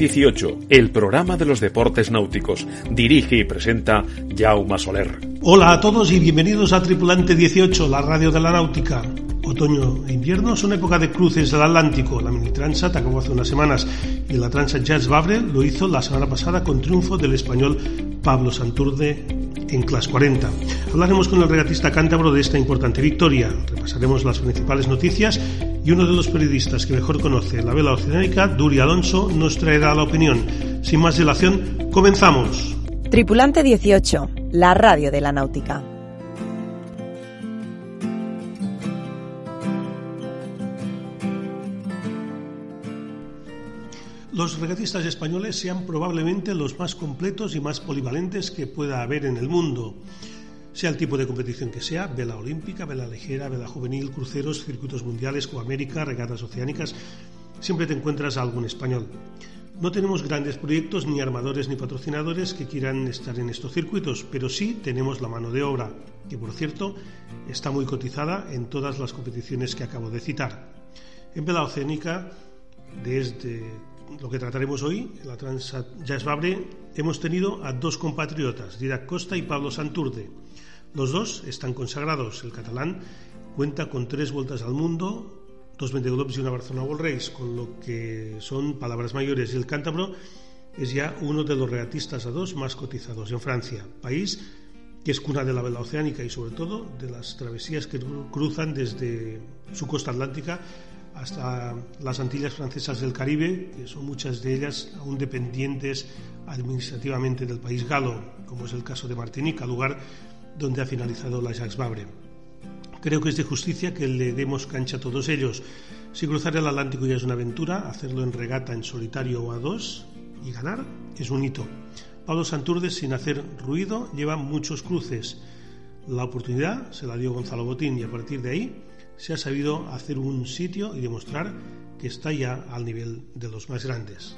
18, el programa de los deportes náuticos. Dirige y presenta Jaume Soler. Hola a todos y bienvenidos a Tripulante 18, la radio de la náutica. Otoño e invierno son época de cruces del Atlántico. La mini Transat acabó hace unas semanas y la Transat Jazz Babre lo hizo la semana pasada con triunfo del español Pablo Santurde en Class 40. Hablaremos con el regatista cántabro de esta importante victoria. Repasaremos las principales noticias y uno de los periodistas que mejor conoce la vela oceánica, Duri Alonso, nos traerá la opinión. Sin más dilación, comenzamos. Tripulante 18, la radio de la náutica. Los regatistas españoles sean probablemente los más completos y más polivalentes que pueda haber en el mundo. Sea el tipo de competición que sea, vela olímpica, vela ligera, vela juvenil, cruceros, circuitos mundiales, Coamérica, regatas oceánicas, siempre te encuentras a algún español. No tenemos grandes proyectos, ni armadores ni patrocinadores que quieran estar en estos circuitos, pero sí tenemos la mano de obra, que por cierto está muy cotizada en todas las competiciones que acabo de citar. En vela oceánica, desde lo que trataremos hoy, la Transat Jazz Babre, hemos tenido a dos compatriotas, Didac Costa y Pablo Santurde. Los dos están consagrados. El catalán cuenta con tres vueltas al mundo, dos Globes y una Barcelona World Race, con lo que son palabras mayores. Y el cántabro es ya uno de los regatistas a dos más cotizados en Francia, país que es cuna de la vela oceánica y sobre todo de las travesías que cruzan desde su costa atlántica hasta las Antillas francesas del Caribe, que son muchas de ellas aún dependientes administrativamente del país galo, como es el caso de Martinica, lugar donde ha finalizado la Jacques Vabre. Creo que es de justicia que le demos cancha a todos ellos. Si cruzar el Atlántico ya es una aventura, hacerlo en regata en solitario o a dos y ganar es un hito. Pablo Santurdes, sin hacer ruido, lleva muchos cruces. La oportunidad se la dio Gonzalo Botín y a partir de ahí se ha sabido hacer un sitio y demostrar que está ya al nivel de los más grandes.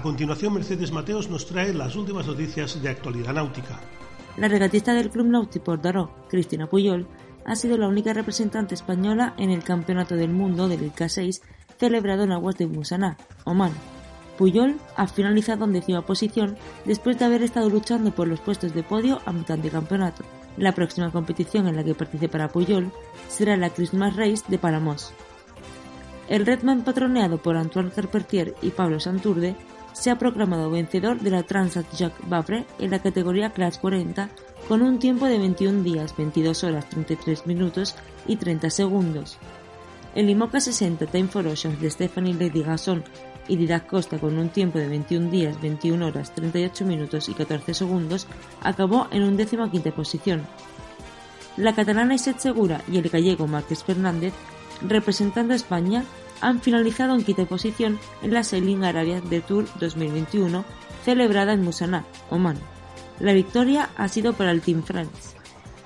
A continuación, Mercedes Mateos nos trae las últimas noticias de actualidad náutica. La regatista del Club Náutico Daró, Cristina Puyol, ha sido la única representante española en el Campeonato del Mundo del ICA 6 celebrado en aguas de Musaná, Oman. Puyol ha finalizado en décima posición después de haber estado luchando por los puestos de podio a mitad de campeonato. La próxima competición en la que participará Puyol será la Christmas Race de Palamos. El Redman patroneado por Antoine Carpentier y Pablo Santurde se ha proclamado vencedor de la Transat Jacques Vabre en la categoría Class 40 con un tiempo de 21 días, 22 horas, 33 minutos y 30 segundos. El IMOCA 60 Time for Oceans de Stephanie Lady Gasson y Didac Costa con un tiempo de 21 días, 21 horas, 38 minutos y 14 segundos, acabó en un décima quinta posición. La catalana Iset Segura y el gallego Márquez Fernández, representando a España, han finalizado en quinta posición en la Sailing Arabia de Tour 2021 celebrada en Musaná, Oman. La victoria ha sido para el Team France.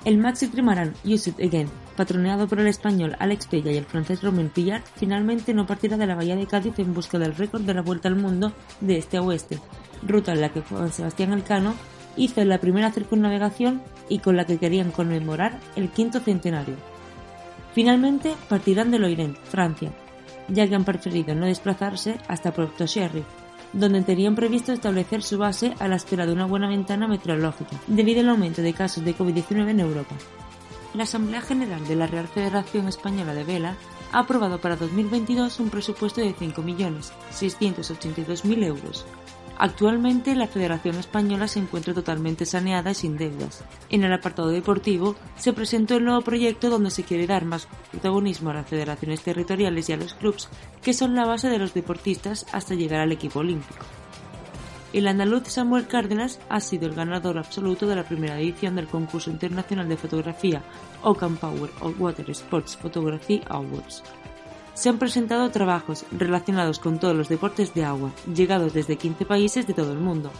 El Maxi Trimaran Use It Again patroneado por el español Alex Pella y el francés Romain Pillard, finalmente no partirá de la bahía de Cádiz en busca del récord de la vuelta al mundo de este a oeste, ruta en la que Juan Sebastián Elcano hizo la primera circunnavegación y con la que querían conmemorar el quinto centenario. Finalmente partirán de Loiren, Francia, ya que han preferido no desplazarse hasta Puerto Sherry, donde tenían previsto establecer su base a la espera de una buena ventana meteorológica, debido al aumento de casos de COVID-19 en Europa la Asamblea General de la Real Federación Española de Vela ha aprobado para 2022 un presupuesto de 5.682.000 euros. Actualmente la Federación Española se encuentra totalmente saneada y sin deudas. En el apartado deportivo se presentó el nuevo proyecto donde se quiere dar más protagonismo a las federaciones territoriales y a los clubes que son la base de los deportistas hasta llegar al equipo olímpico. El andaluz Samuel Cárdenas ha sido el ganador absoluto de la primera edición del concurso internacional de fotografía Ocean Power of Water Sports Photography Awards. Se han presentado trabajos relacionados con todos los deportes de agua, llegados desde 15 países de todo el mundo.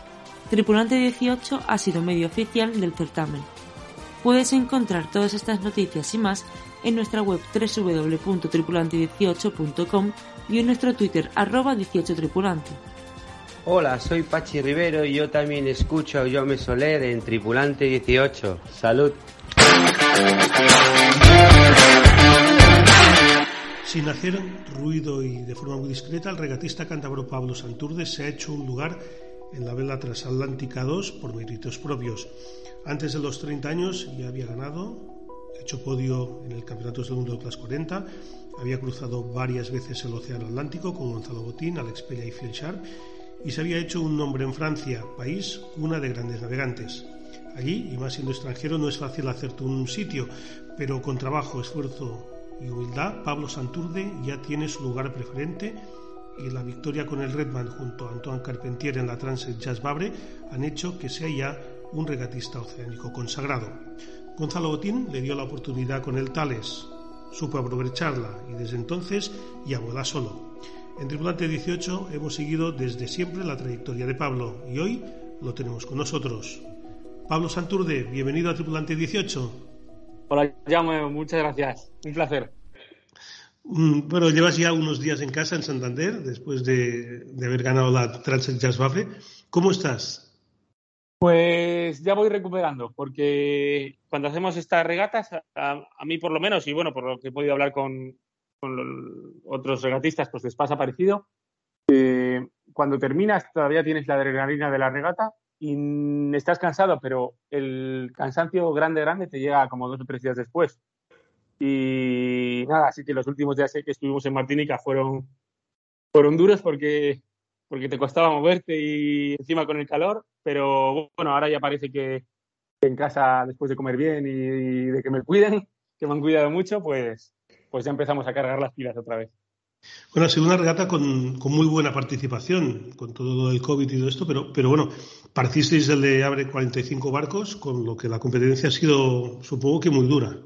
Tripulante 18 ha sido medio oficial del certamen. Puedes encontrar todas estas noticias y más en nuestra web www.tripulante18.com y en nuestro Twitter arroba 18tripulante. Hola, soy Pachi Rivero y yo también escucho a Jaume Soler en Tripulante 18. Salud. Sin hacer ruido y de forma muy discreta, el regatista cántabro Pablo Santurde se ha hecho un lugar en la vela transatlántica 2 por méritos propios. Antes de los 30 años ya había ganado, hecho podio en el Campeonato del Mundo de Class 40, había cruzado varias veces el Océano Atlántico con Gonzalo Botín, Alex Pella y Phil y se había hecho un nombre en Francia, país cuna de grandes navegantes. Allí, y más siendo extranjero, no es fácil hacerte un sitio, pero con trabajo, esfuerzo y humildad, Pablo Santurde ya tiene su lugar preferente y la victoria con el Redman junto a Antoine Carpentier en la Transit Jazz Babre han hecho que sea ya un regatista oceánico consagrado. Gonzalo Botín le dio la oportunidad con el Tales, supo aprovecharla y desde entonces ya vuela solo. En Tripulante 18 hemos seguido desde siempre la trayectoria de Pablo y hoy lo tenemos con nosotros. Pablo Santurde, bienvenido a Tripulante 18. Hola, Jaume, muchas gracias. Un placer. Mm, bueno, llevas ya unos días en casa en Santander después de, haber ganado la Transit Jazz. ¿Cómo estás? Pues ya voy recuperando, porque cuando hacemos estas regatas, a, mí por lo menos, y bueno, por lo que he podido hablar con, otros regatistas, pues les pasa parecido. cuando terminas todavía tienes la adrenalina de la regata y estás cansado, pero el cansancio grande, grande te llega como dos o tres días después. Y nada, así que los últimos días que estuvimos en Martinica fueron, fueron duros porque, porque te costaba moverte y encima con el calor, pero bueno, ahora ya parece que en casa, después de comer bien y, de que me cuiden, que me han cuidado mucho, pues, pues ya empezamos a cargar las pilas otra vez. Bueno, ha sido una regata con, con, muy buena participación, con todo el COVID y todo esto, pero, pero bueno, particisteis el de Abre 45 barcos, con lo que la competencia ha sido, supongo que muy dura.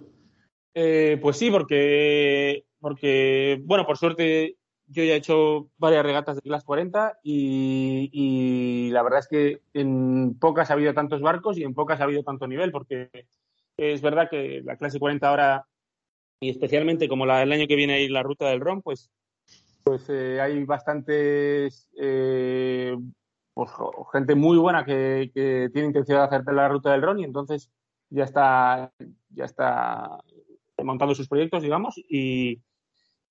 Eh, pues sí, porque, porque, bueno, por suerte yo ya he hecho varias regatas de Class 40 y, y, la verdad es que en pocas ha habido tantos barcos y en pocas ha habido tanto nivel, porque es verdad que la clase 40 ahora, y especialmente como la, el año que viene ahí la ruta del ROM, pues, pues eh, hay bastantes, eh, pues, gente muy buena que, tiene intención de hacer la ruta del ROM y entonces ya está, ya está montando sus proyectos, digamos, y,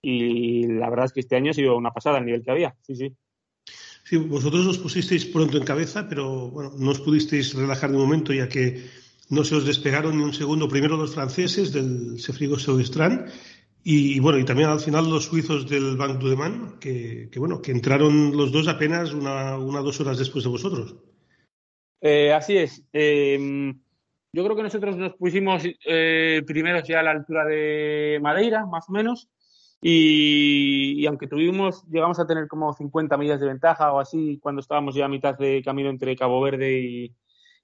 y la verdad es que este año ha sido una pasada el nivel que había, sí, sí. Sí, vosotros os pusisteis pronto en cabeza, pero bueno, no os pudisteis relajar de momento ya que no se os despegaron ni un segundo. Primero los franceses del Sefrigo Seudestran y, bueno, y también al final los suizos del Bank du que, que bueno, que entraron los dos apenas una, una dos horas después de vosotros. Eh, así es. Eh, yo creo que nosotros nos pusimos eh, primero ya a la altura de Madeira, más o menos, y, aunque tuvimos, llegamos a tener como 50 millas de ventaja o así cuando estábamos ya a mitad de camino entre Cabo Verde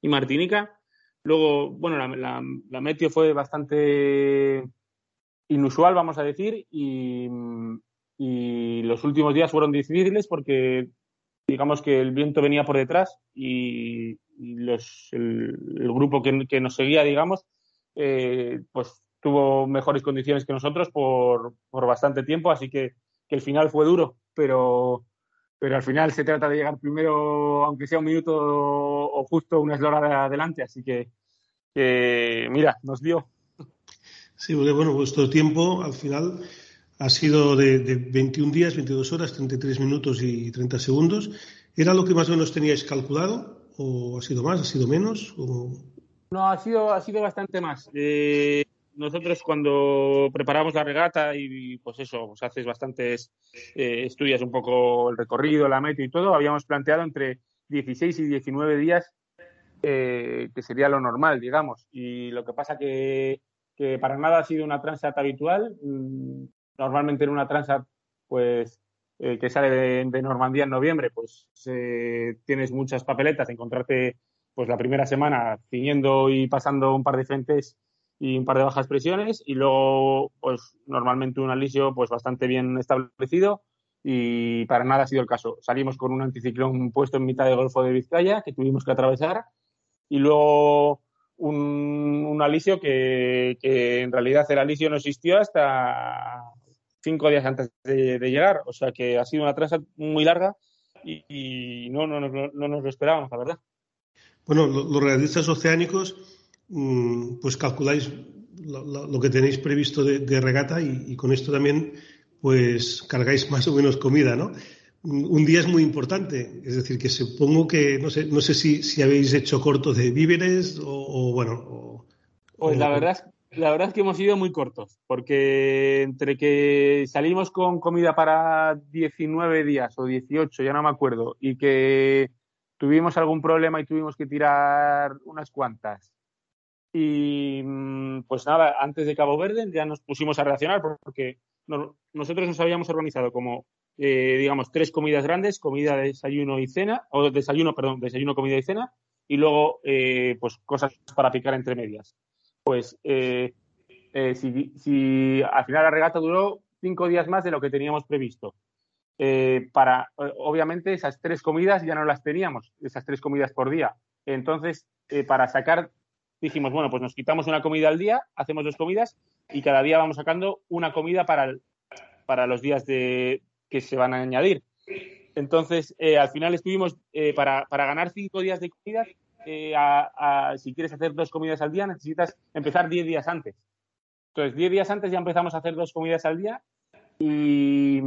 y, Martinica. Luego, bueno, la, la, meteo fue bastante inusual, vamos a decir, y, los últimos días fueron difíciles porque digamos que el viento venía por detrás y, los, el, grupo que, nos seguía, digamos, eh, pues tuvo mejores condiciones que nosotros por, bastante tiempo, así que, que, el final fue duro, pero, pero al final se trata de llegar primero, aunque sea un minuto o justo una eslora adelante, así que, mira, nos dio. Sí, porque bueno, vuestro tiempo al final ha sido de, de, 21 días, 22 horas, 33 minutos y 30 segundos. ¿Era lo que más o menos teníais calculado? ¿O ha sido más? ¿Ha sido menos? No, ha sido, ha sido bastante más. Eh, nosotros cuando preparamos la regata y pues eso, pues haces bastantes, eh, estudias un poco el recorrido, la meta y todo, habíamos planteado entre 16 y 19 días, eh, que sería lo normal, digamos. Y lo que pasa que, que para nada ha sido una transat habitual. Mm, normalmente en una transat, pues eh, que sale de, Normandía en noviembre, pues eh, tienes muchas papeletas, encontrarte pues la primera semana ciñendo y pasando un par de frentes y un par de bajas presiones y luego pues normalmente un alisio pues bastante bien establecido y para nada ha sido el caso. Salimos con un anticiclón puesto en mitad del Golfo de Vizcaya que tuvimos que atravesar y luego un, un alisio que, que en realidad el alisio no existió hasta cinco días antes de, llegar. O sea que ha sido una transa muy larga y, no, no, no, nos lo esperábamos, la verdad. Bueno, los realistas oceánicos, mm, pues calculáis lo, que tenéis previsto de, regata y, con esto también pues cargáis más o menos comida, ¿no? Un día es muy importante, es decir, que supongo que, no sé, no sé si, si habéis hecho corto de víveres o, bueno. pues la verdad es la verdad es que hemos sido muy cortos, porque entre que salimos con comida para 19 días o 18, ya no me acuerdo, y que tuvimos algún problema y tuvimos que tirar unas cuantas. Y mm, pues nada, antes de Cabo Verde ya nos pusimos a reaccionar porque nosotros nos habíamos organizado como, eh, digamos, tres comidas grandes, comida, desayuno y cena, o desayuno, perdón, desayuno, comida y cena, y luego eh, pues cosas para picar entre medias pues eh, eh, si, al final la regata duró cinco días más de lo que teníamos previsto. Para, obviamente, esas tres comidas ya no las teníamos, esas tres comidas por día. Entonces, para sacar, dijimos, bueno, pues nos quitamos una comida al día, hacemos dos comidas y cada día vamos sacando una comida para, para los días de, que se van a añadir. Entonces, al final estuvimos, para, para ganar cinco días de comidas, eh, si quieres hacer dos comidas al día, necesitas empezar 10 días antes. Entonces, 10 días antes ya empezamos a hacer dos comidas al día y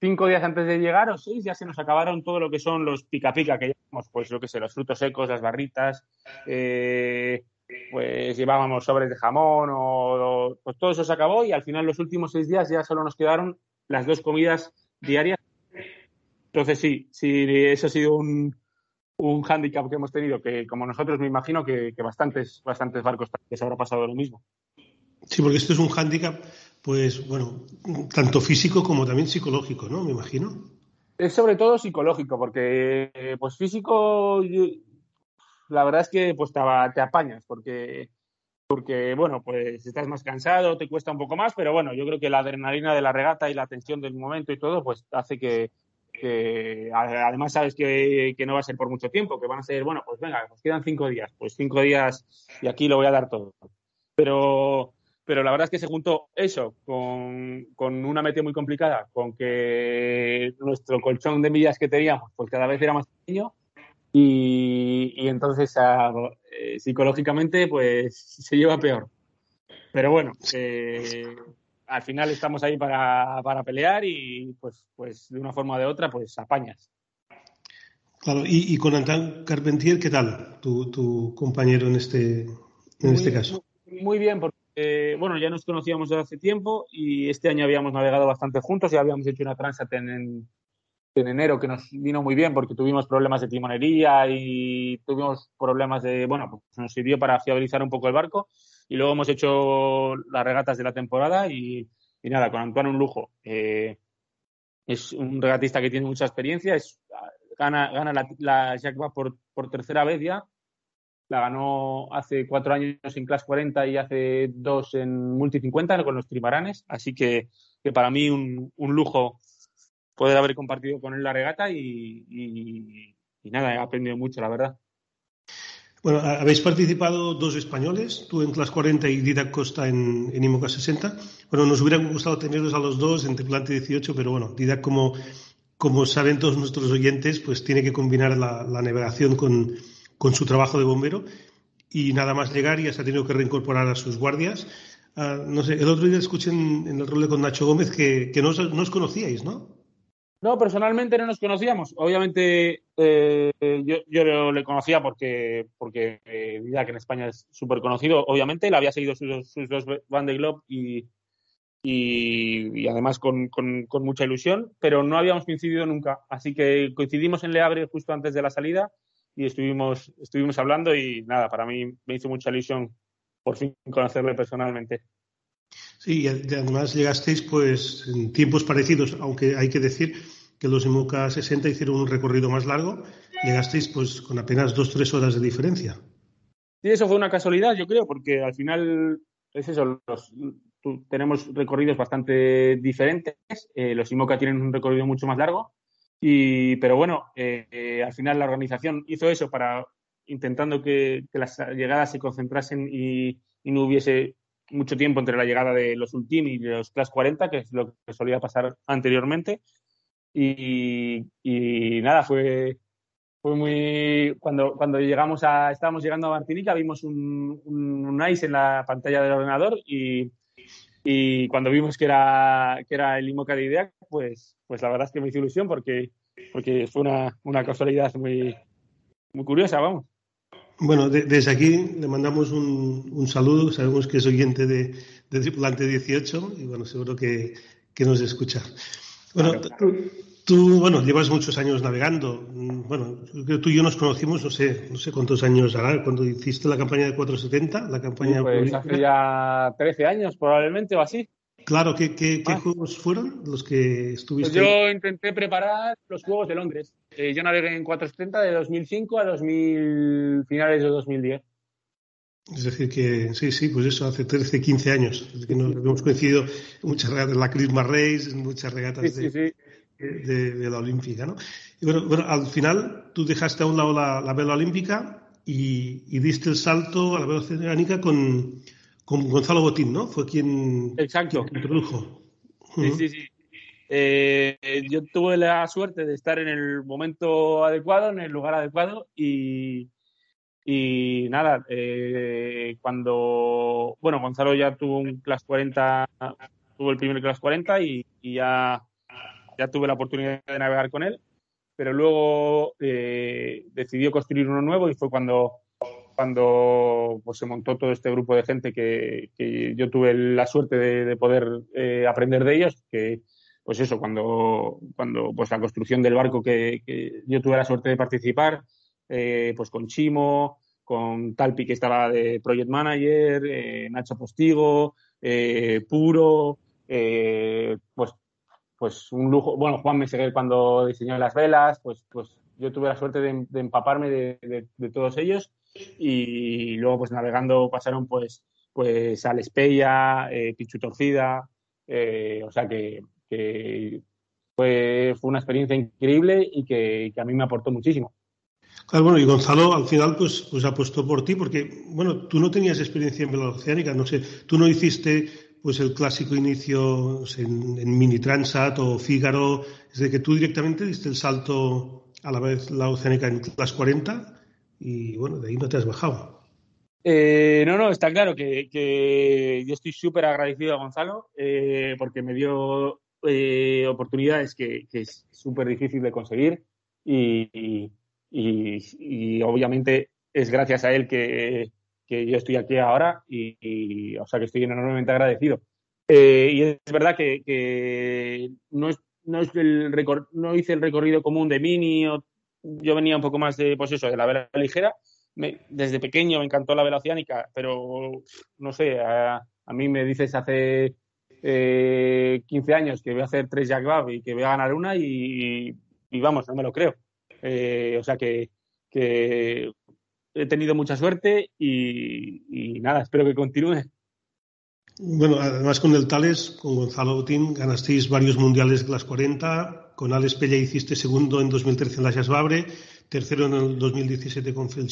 cinco días antes de llegar o seis ya se nos acabaron todo lo que son los pica pica que llevamos, pues lo que sé, los frutos secos, las barritas, eh, pues llevábamos sobres de jamón o, pues todo eso se acabó y al final los últimos seis días ya solo nos quedaron las dos comidas diarias. Entonces sí, sí, eso ha sido un, un hándicap que hemos tenido, que como nosotros me imagino que, bastantes, bastantes barcos se habrá pasado lo mismo. Sí, porque esto es un hándicap, pues bueno, tanto físico como también psicológico, ¿no? Me imagino. Es sobre todo psicológico, porque pues físico, la verdad es que pues te, te apañas, porque porque bueno, pues estás más cansado, te cuesta un poco más, pero bueno, yo creo que la adrenalina de la regata y la tensión del momento y todo, pues hace que, que además sabes que, no va a ser por mucho tiempo, que van a ser, bueno, pues venga, nos quedan cinco días, pues cinco días y aquí lo voy a dar todo. Pero, pero la verdad es que se juntó eso con, una meta muy complicada, con que nuestro colchón de millas que teníamos, pues cada vez era más pequeño y, entonces eh, psicológicamente pues se lleva peor. Pero bueno, eh, al final estamos ahí para, para pelear y pues, pues de una forma o de otra pues apañas. Claro, y, con Antán Carpentier, ¿qué tal tu, tu compañero en este, en este caso? Muy bien, porque bueno, ya nos conocíamos desde hace tiempo y este año habíamos navegado bastante juntos y habíamos hecho una transat en, en enero que nos vino muy bien porque tuvimos problemas de timonería y tuvimos problemas de, bueno, pues nos sirvió para fiabilizar un poco el barco y luego hemos hecho las regatas de la temporada y, nada, con Antoine un lujo. Eh, es un regatista que tiene mucha experiencia, gana, gana la, la por, por tercera vez ya. La ganó hace cuatro años en Class 40 y hace dos en Multi 50 con los trimaranes. Así que, que para mí un, un, lujo poder haber compartido con él la regata y, y, y nada, he aprendido mucho, la verdad. Bueno, habéis participado dos españoles, tú en Class 40 y Didac Costa en, en IMOCA 60. Bueno, nos hubiera gustado tenerlos a los dos en Triplante 18, pero bueno, Didac, como, como saben todos nuestros oyentes, pues tiene que combinar la, navegación con, con, su trabajo de bombero y nada más llegar ya se ha tenido que reincorporar a sus guardias. Ah, no sé, el otro día escuché en, el rol con Nacho Gómez que, que no, no os conocíais, ¿no? No, personalmente no nos conocíamos. Obviamente eh, yo, yo, le conocía porque, porque eh, que en España es súper conocido. Obviamente, le había seguido sus, sus dos Van de Globe y, y, además con, con, mucha ilusión, pero no habíamos coincidido nunca. Así que coincidimos en Le Havre justo antes de la salida y estuvimos, estuvimos hablando y nada, para mí me hizo mucha ilusión por fin conocerle personalmente. Sí, y además llegasteis pues en tiempos parecidos, aunque hay que decir que los IMOCA 60 hicieron un recorrido más largo, llegasteis pues con apenas dos tres horas de diferencia. Sí, eso fue una casualidad, yo creo, porque al final es eso, tenemos recorridos bastante diferentes, eh, los IMOCA tienen un recorrido mucho más largo, y, pero bueno, eh, eh, al final la organización hizo eso para intentando que, las llegadas se concentrasen y no hubiese mucho tiempo entre la llegada de los Ultim y los Class 40, que es lo que solía pasar anteriormente. Y, nada, fue, fue muy cuando cuando llegamos a estábamos llegando a Martinica vimos un, un, ice en la pantalla del ordenador y, y cuando vimos que era que era el IMOCA de IDEA pues pues la verdad es que me hizo ilusión porque porque fue una, una casualidad muy muy curiosa vamos bueno, desde aquí le mandamos un, un, saludo. Sabemos que es oyente de, de Tripulante 18 y bueno, seguro que, que nos escucha. Bueno, tú, bueno, llevas muchos años navegando. Bueno, creo que tú y yo nos conocimos, no sé, no sé cuántos años hará, cuando hiciste la campaña de 470, la campaña. pues hace ya 13 años probablemente o así. Claro, ¿qué, qué, qué juegos fueron los que estuviste? Pues yo intenté preparar los Juegos de Londres. Eh, yo navegué en 470 de 2005 a 2000, finales de 2010. Es decir, que sí, sí, pues eso, hace 13, 15 años. Es que nos hemos coincidido en muchas regatas de la Christmas Race, muchas regatas de, de, la Olímpica, ¿no? Y bueno, bueno, al final tú dejaste a un lado la, vela olímpica y, y, diste el salto a la vela oceánica con, con Gonzalo Botín, ¿no? Fue quien, Exacto. introdujo. Sí, sí, sí. Eh, yo tuve la suerte de estar en el momento adecuado, en el lugar adecuado y, y nada, eh, cuando, bueno, Gonzalo ya tuvo un Class 40, tuvo el primer Class 40 y, y ya, ya tuve la oportunidad de navegar con él, pero luego eh, decidió construir uno nuevo y fue cuando cuando pues, se montó todo este grupo de gente que, yo tuve la suerte de, poder eh, aprender de ellos, que pues eso, cuando, cuando pues la construcción del barco que, yo tuve la suerte de participar, eh, pues con Chimo, con Talpi que estaba de Project Manager, eh, Nacho Postigo, Puro, pues, pues un lujo, bueno, Juan Meseguer cuando diseñó las velas, pues, pues yo tuve la suerte de, empaparme de, todos ellos y luego pues navegando pasaron pues pues al Espeya, eh, Pichu Torcida, eh, o sea que, fue, fue una experiencia increíble y que, a mí me aportó muchísimo. Claro, bueno, y Gonzalo al final pues, pues apostó por ti porque, bueno, tú no tenías experiencia en vela oceánica, no sé, tú no hiciste pues el clásico inicio en, en, Mini Transat o Fígaro, es de que tú directamente diste el salto a la vez la oceánica en las 40 y bueno, de ahí no te has bajado. Eh, no, no, está claro que, yo estoy súper agradecido a Gonzalo eh, porque me dio eh, oportunidades que, es súper difícil de conseguir y, obviamente es gracias a él que, yo estoy aquí ahora y, o sea que estoy enormemente agradecido. y es verdad que, no, es, no, es el no hice el recorrido común de Mini o yo venía un poco más de, pues eso, de la vela ligera. desde pequeño me encantó la vela oceánica, pero no sé, a, mí me dices hace eh, 15 años que voy a hacer tres Jack Bab y que voy a ganar una y, vamos, no me lo creo. Eh, o sea que, he tenido mucha suerte y, nada, espero que continúe. Bueno, además con el Tales, con Gonzalo Botín, ganasteis varios mundiales de las 40, con Alex Pella hiciste segundo en 2013 en la Babre, tercero en el 2017 con Phil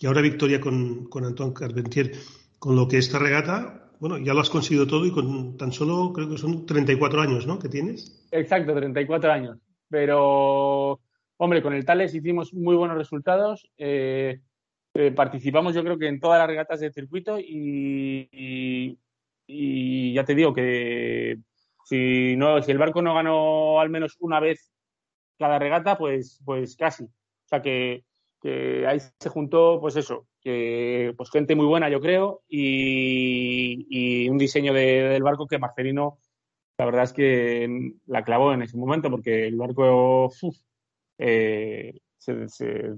y ahora victoria con, con Antoine Carpentier. Con lo que esta regata, bueno, ya lo has conseguido todo y con tan solo, creo que son 34 años, ¿no? Que tienes. Exacto, 34 años. Pero, hombre, con el Tales hicimos muy buenos resultados. Eh, eh, participamos, yo creo que en todas las regatas del circuito y ya te digo que si, no, si el barco no ganó al menos una vez cada regata, pues, pues casi. O sea que, ahí se juntó, pues eso, que pues gente muy buena, yo creo, y, un diseño del barco que Marcelino, la verdad es que la clavó en ese momento, porque el barco eh, se,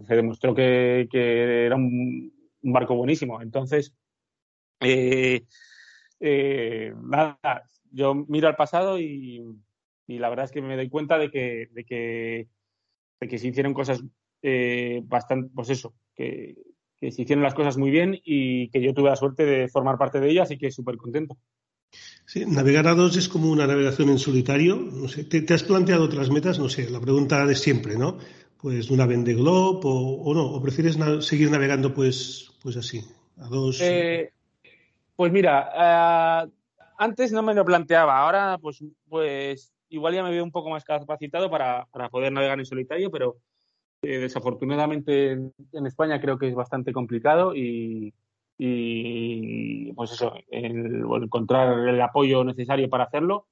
demostró que, era un, barco buenísimo. Entonces, eh, eh, nada, yo miro al pasado y, la verdad es que me doy cuenta de que, de que, de que se hicieron cosas eh, bastante, pues eso, que, se hicieron las cosas muy bien y que yo tuve la suerte de formar parte de ellas y que súper contento. Sí, navegar a dos es como una navegación en solitario. No sé, ¿te, has planteado otras metas? No sé, la pregunta de siempre, ¿no? Pues una Vende Globe o, o no, o prefieres seguir navegando pues, pues así, a dos. Eh, pues mira, uh, antes no me lo planteaba, ahora pues, pues igual ya me veo un poco más capacitado para, poder navegar en solitario, pero, eh, desafortunadamente en, España creo que es bastante complicado y, pues eso, encontrar el apoyo necesario para hacerlo.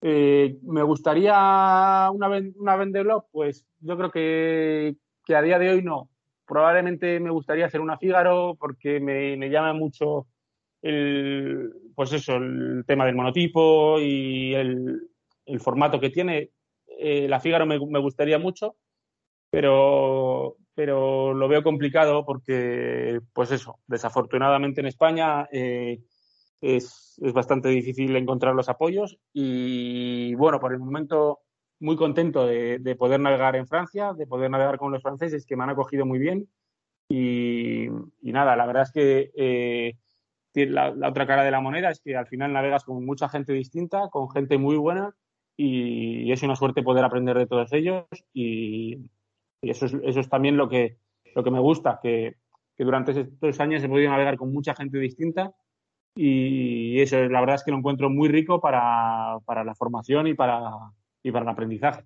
Eh, me gustaría una, una venderlo, pues yo creo que, que, a día de hoy no. Probablemente me gustaría hacer una Fígaro porque me, me llama mucho el, pues eso, el tema del monotipo y el, el formato que tiene. Eh, la Fígaro me, me, gustaría mucho, pero, pero lo veo complicado porque, pues eso, desafortunadamente en España eh, es, es, bastante difícil encontrar los apoyos y, bueno, por el momento muy contento de, de, poder navegar en Francia, de poder navegar con los franceses que me han acogido muy bien y, nada, la verdad es que eh, la, la, otra cara de la moneda es que al final navegas con mucha gente distinta, con gente muy buena y, es una suerte poder aprender de todos ellos y, y eso, es, eso es también lo que, lo que me gusta, que, que durante estos años he podido navegar con mucha gente distinta y eso la verdad es que lo encuentro muy rico para, para la formación y para, y para el aprendizaje.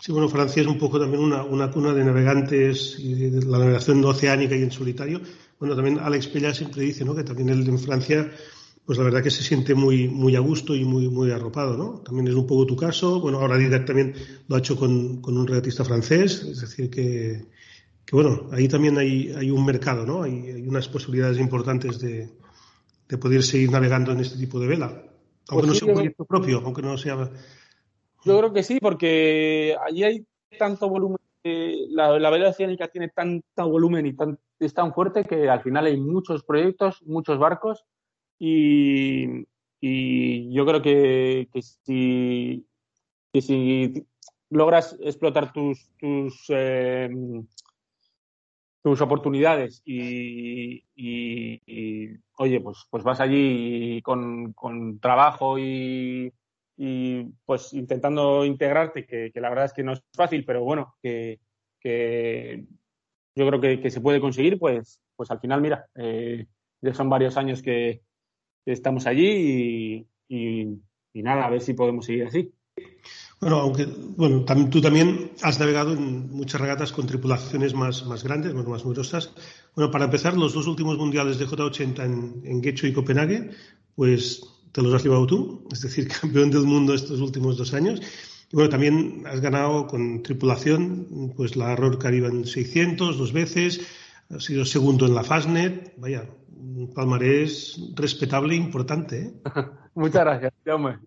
Sí, bueno, Francia es un poco también una, una cuna de navegantes de la navegación oceánica y en solitario. Bueno, también Alex Pella siempre dice ¿no? que también él en Francia, pues la verdad que se siente muy, muy a gusto y muy, muy arropado, ¿no? También es un poco tu caso. Bueno, ahora Didac también lo ha hecho con, con un regatista francés, es decir, que, que bueno, ahí también hay, hay un mercado, ¿no? Hay, hay unas posibilidades importantes de, de, poder seguir navegando en este tipo de vela. Aunque pues no sea un proyecto propio, aunque no sea yo creo que sí, porque allí hay tanto volumen, eh, la, la vela oceánica tiene tanto volumen y tan, es tan fuerte que al final hay muchos proyectos, muchos barcos y, yo creo que, si, si logras explotar tus, tus, eh, tus oportunidades y, y, oye, pues, pues vas allí con, con trabajo y, y pues intentando integrarte, que, la verdad es que no es fácil, pero bueno, que, yo creo que, se puede conseguir, pues, pues al final, mira, eh, ya son varios años que, estamos allí y, nada, a ver si podemos seguir así. Bueno, aunque bueno, tam tú también has navegado en muchas regatas con tripulaciones más, más grandes, bueno, más numerosas. Bueno, para empezar, los dos últimos mundiales de J80 en, en Guecho y Copenhague, pues te los has llevado tú, es decir, campeón del mundo estos últimos dos años. Y bueno, también has ganado con tripulación, pues la Royal Caribbean 600 dos veces, has sido segundo en la Fastnet, vaya, un palmarés respetable e importante. ¿eh? Muchas gracias,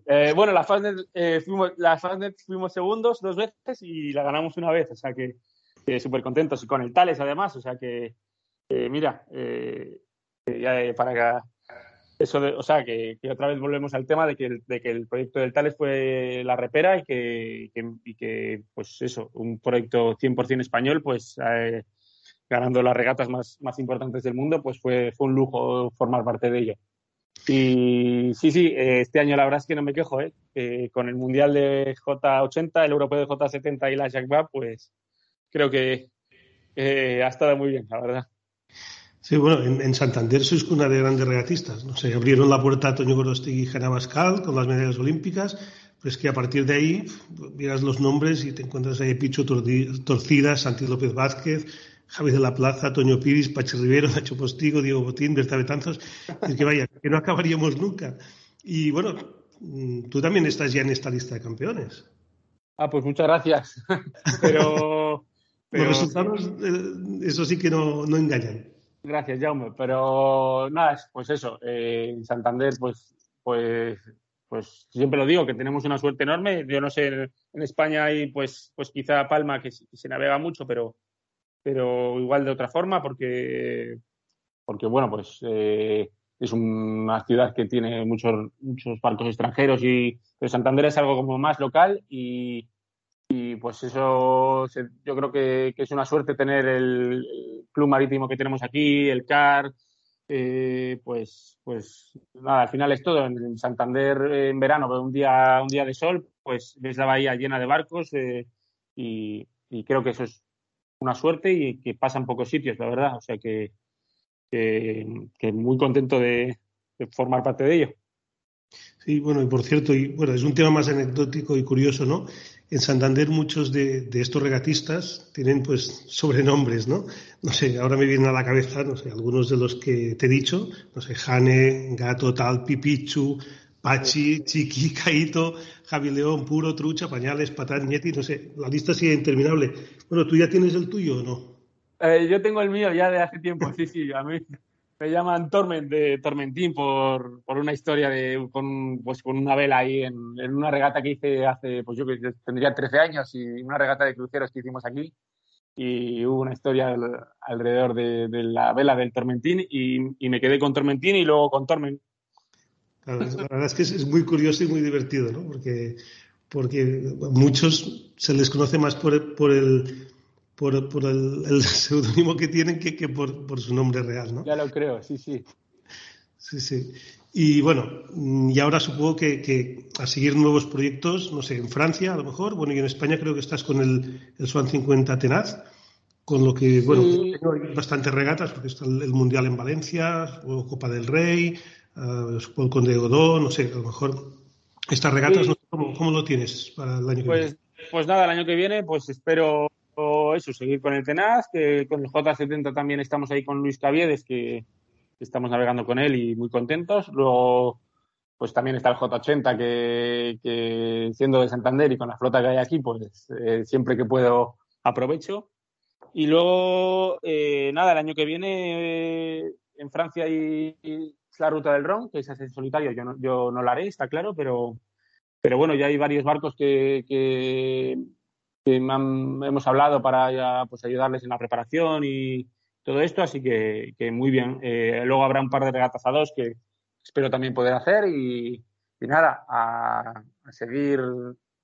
eh, bueno, la Fastnet, eh, fuimos, la Fastnet fuimos segundos dos veces y la ganamos una vez, o sea que eh, súper contentos y con el Tales además, o sea que, eh, mira, ya para eso de, o sea, que, que, otra vez volvemos al tema de que, el, proyecto del Tales fue la repera y que, y que pues eso, un proyecto 100% español, pues eh, ganando las regatas más, importantes del mundo, pues fue, un lujo formar parte de ello. Y sí, sí, eh, este año la verdad es que no me quejo, ¿eh? con el Mundial de J80, el Europeo de J70 y la Jacques pues creo que eh, ha estado muy bien, la verdad. Sí, bueno, en, en, Santander sois una de grandes regatistas. No sé, abrieron la puerta a Toño Gorostegui y Jana Bascal con las medallas olímpicas, pero es que a partir de ahí miras los nombres y te encuentras ahí Picho Torcida, Santi López Vázquez, Javi de la Plaza, Toño Piris, Pachi Rivero, Nacho Postigo, Diego Botín, Berta Betanzos. Es que vaya, que no acabaríamos nunca. Y bueno, mm, tú también estás ya en esta lista de campeones. Ah, pues muchas gracias. pero, pero... Los resultados, eh, eso sí que no, no engañan. Gracias, Jaume. Pero nada, pues eso, eh, en Santander, pues, pues, pues siempre lo digo, que tenemos una suerte enorme. Yo no sé, en España hay, pues, pues quizá Palma, que, se navega mucho, pero, pero igual de otra forma, porque, porque bueno, pues eh, es una ciudad que tiene muchos, muchos barcos extranjeros y pero Santander es algo como más local y, y pues eso yo creo que, es una suerte tener el, club marítimo que tenemos aquí, el CAR, eh, pues, pues nada, al final es todo. En Santander en verano, un día, un día de sol, pues ves la bahía llena de barcos eh, y, creo que eso es una suerte y que pasa en pocos sitios, la verdad. O sea que, que, que muy contento de, de formar parte de ello. Sí, bueno, y por cierto, y bueno, es un tema más anecdótico y curioso, ¿no? En Santander muchos de, estos regatistas tienen pues sobrenombres, ¿no? No sé, ahora me vienen a la cabeza, no sé, algunos de los que te he dicho, no sé, Jane, Gato, Tal, Pipichu, Pachi, Chiqui, Caito, Javi León, Puro, Trucha, Pañales, Patán, Nieti, no sé, la lista sigue interminable. Bueno, ¿tú ya tienes el tuyo o no? Eh, yo tengo el mío ya de hace tiempo, sí, sí, a mí me llaman Torment de Tormentín por, por una historia de con, pues, con una vela ahí en, una regata que hice hace, pues yo tendría 13 años y una regata de cruceros que hicimos aquí y hubo una historia alrededor de, la vela del Tormentín y, y, me quedé con Tormentín y luego con Torment. la verdad es que es, muy curioso y muy divertido, ¿no? Porque, porque a muchos se les conoce más por, por el por, por el, el seudónimo que tienen que, que por, por, su nombre real, ¿no? Ya lo creo, sí, sí. Sí, sí. Y bueno, y ahora supongo que, que, a seguir nuevos proyectos, no sé, en Francia a lo mejor, bueno, y en España creo que estás con el, el Swan 50 Tenaz, con lo que, bueno, tengo bastantes regatas, porque está el, Mundial en Valencia, o Copa del Rey, uh, supongo el Conde Godó, no sé, a lo mejor estas regatas, ¿cómo, ¿cómo, lo tienes para el año que pues, viene? Pues nada, el año que viene, pues espero eso, seguir con el Tenaz, que con el J70 también estamos ahí con Luis Caviedes, que, estamos navegando con él y muy contentos. Luego, pues también está el J80, que, siendo de Santander y con la flota que hay aquí, pues eh, siempre que puedo aprovecho. Y luego, eh, nada, el año que viene eh, en Francia hay la ruta del Ron, que es en solitario, yo no, yo no la haré, está claro, pero, pero bueno, ya hay varios barcos que, que, hemos hablado para pues, ayudarles en la preparación y todo esto, así que, muy bien. Eh, luego habrá un par de regatas a dos que espero también poder hacer y, nada, a, seguir,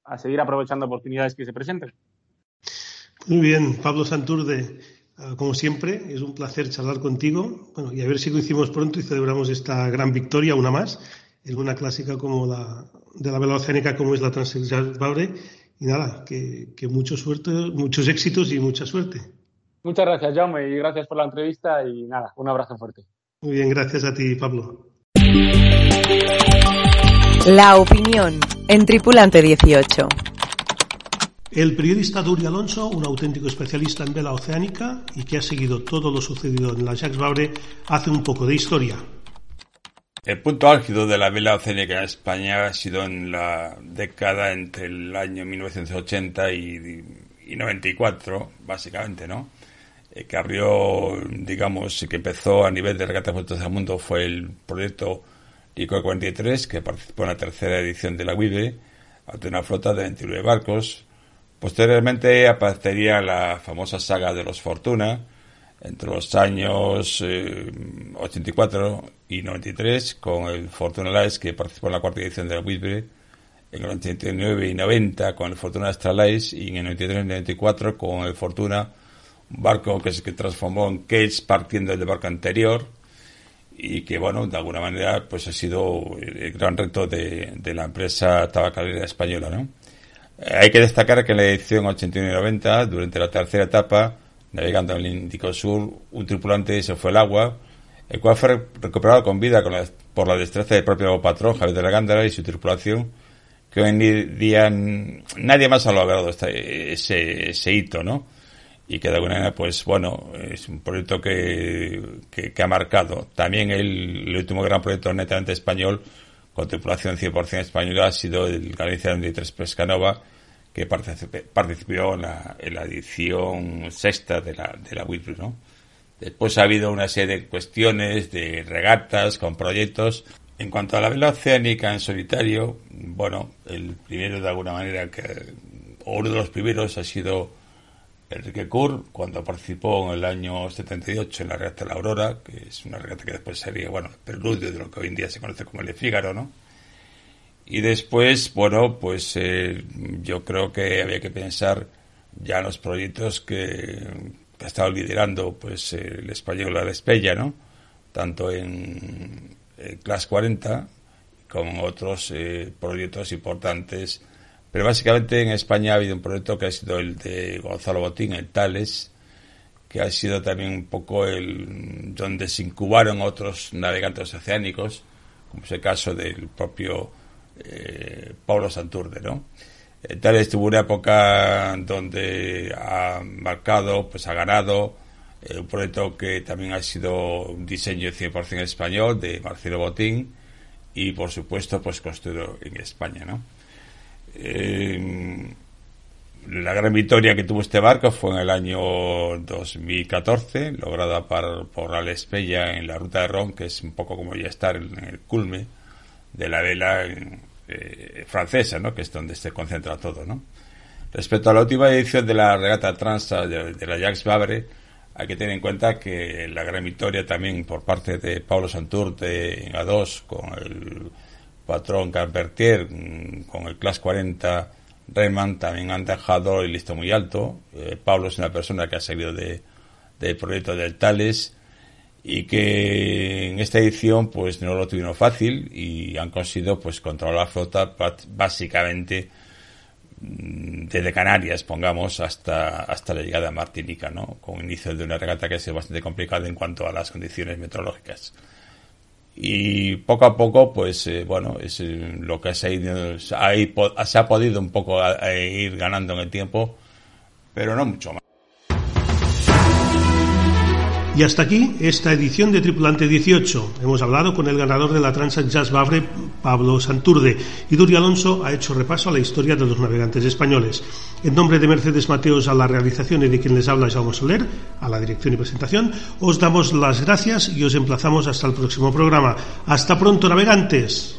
a seguir aprovechando oportunidades que se presenten. Muy bien, Pablo Santurde, ah, como siempre, es un placer charlar contigo bueno, y a ver si coincidimos pronto y celebramos esta gran victoria, una más, en una clásica como la de la vela oceánica como es la Baure y nada, que, que mucho suerte, muchos éxitos y mucha suerte. Muchas gracias, Jaume, y gracias por la entrevista y nada, un abrazo fuerte. Muy bien, gracias a ti, Pablo. La opinión en Tripulante 18. El periodista Duri Alonso, un auténtico especialista en vela oceánica y que ha seguido todo lo sucedido en la Jacques Vabre, hace un poco de historia. El punto álgido de la vela oceánica en España ha sido en la década entre el año 1980 y, 94, básicamente, ¿no? Eh, que abrió, digamos, que empezó a nivel de regatas vueltas al mundo fue el proyecto ICO 43, que participó en la tercera edición de la WIBE, ante una flota de 29 barcos. Posteriormente aparecería la famosa saga de los Fortuna, entre los años 84 eh, y 93 con el Fortuna Lights que participó en la cuarta edición de la en el 89 y 90 con el Fortuna Astralights y en el 93 y 94 con el Fortuna un barco que se transformó en Cage partiendo del barco anterior y que bueno de alguna manera pues ha sido el gran reto de, de la empresa tabacalera española ¿no? hay que destacar que en la edición 89 y 90 durante la tercera etapa navegando en el Índico Sur, un tripulante se fue al agua, el cual fue recuperado con vida por la destreza del propio patrón, Javier de la Gándara, y su tripulación, que hoy en día nadie más ha logrado este, ese, hito, ¿no? Y que de alguna manera, pues bueno, es un proyecto que, que, ha marcado. También el, último gran proyecto netamente español, con tripulación 100% española, ha sido el Galicia 93 Pescanova, que participó en la, edición sexta de la, de la ¿no? Después ha habido una serie de cuestiones, de regatas con proyectos. En cuanto a la vela oceánica en solitario, bueno, el primero de alguna manera, que, o uno de los primeros ha sido Enrique Kur, cuando participó en el año 78 en la regata la Aurora, que es una regata que después sería, bueno, preludio de lo que hoy en día se conoce como el de Fígaro, ¿no? Y después, bueno, pues eh, yo creo que había que pensar ya en los proyectos que, ha estado liderando pues el español La Despella, ¿no? Tanto en Class 40 como otros eh, proyectos importantes. Pero básicamente en España ha habido un proyecto que ha sido el de Gonzalo Botín, el Tales, que ha sido también un poco el donde se incubaron otros navegantes oceánicos, como es el caso del propio eh, Pablo Santurde, ¿no? Eh, tal estuvo una época donde ha marcado, pues ha ganado eh, un proyecto que también ha sido un diseño 100% español de Marcelo Botín y por supuesto pues construido en España, ¿no? Eh, la gran victoria que tuvo este barco fue en el año 2014, lograda por, por Alex Pella en la ruta de Ron, que es un poco como ya estar en el culme de la vela eh, francesa, ¿no? que es donde se concentra todo. ¿no? Respecto a la última edición de la regata trans de, la Jacques Vabre, hay que tener en cuenta que la gran victoria también por parte de Pablo Santurte en A2 con el patrón Carbertier, mm, con el Class 40 Rayman también han dejado el listo muy alto. Eh, Pablo es una persona que ha salido de, del proyecto del Tales y que en esta edición pues no lo tuvieron fácil y han conseguido pues controlar la flota básicamente mm, desde Canarias, pongamos, hasta, hasta la llegada a Martinica, ¿no? Con inicio de una regata que sido bastante complicada en cuanto a las condiciones meteorológicas y poco a poco pues eh, bueno es eh, lo que se ha, ido, se ha podido un poco ir ganando en el tiempo pero no mucho más y hasta aquí esta edición de Tripulante 18. Hemos hablado con el ganador de la Transat Jazz Bavre, Pablo Santurde, y Duri Alonso ha hecho repaso a la historia de los navegantes españoles. En nombre de Mercedes Mateos a la realización y de quien les habla Jaume Soler, a la dirección y presentación, os damos las gracias y os emplazamos hasta el próximo programa. Hasta pronto, navegantes.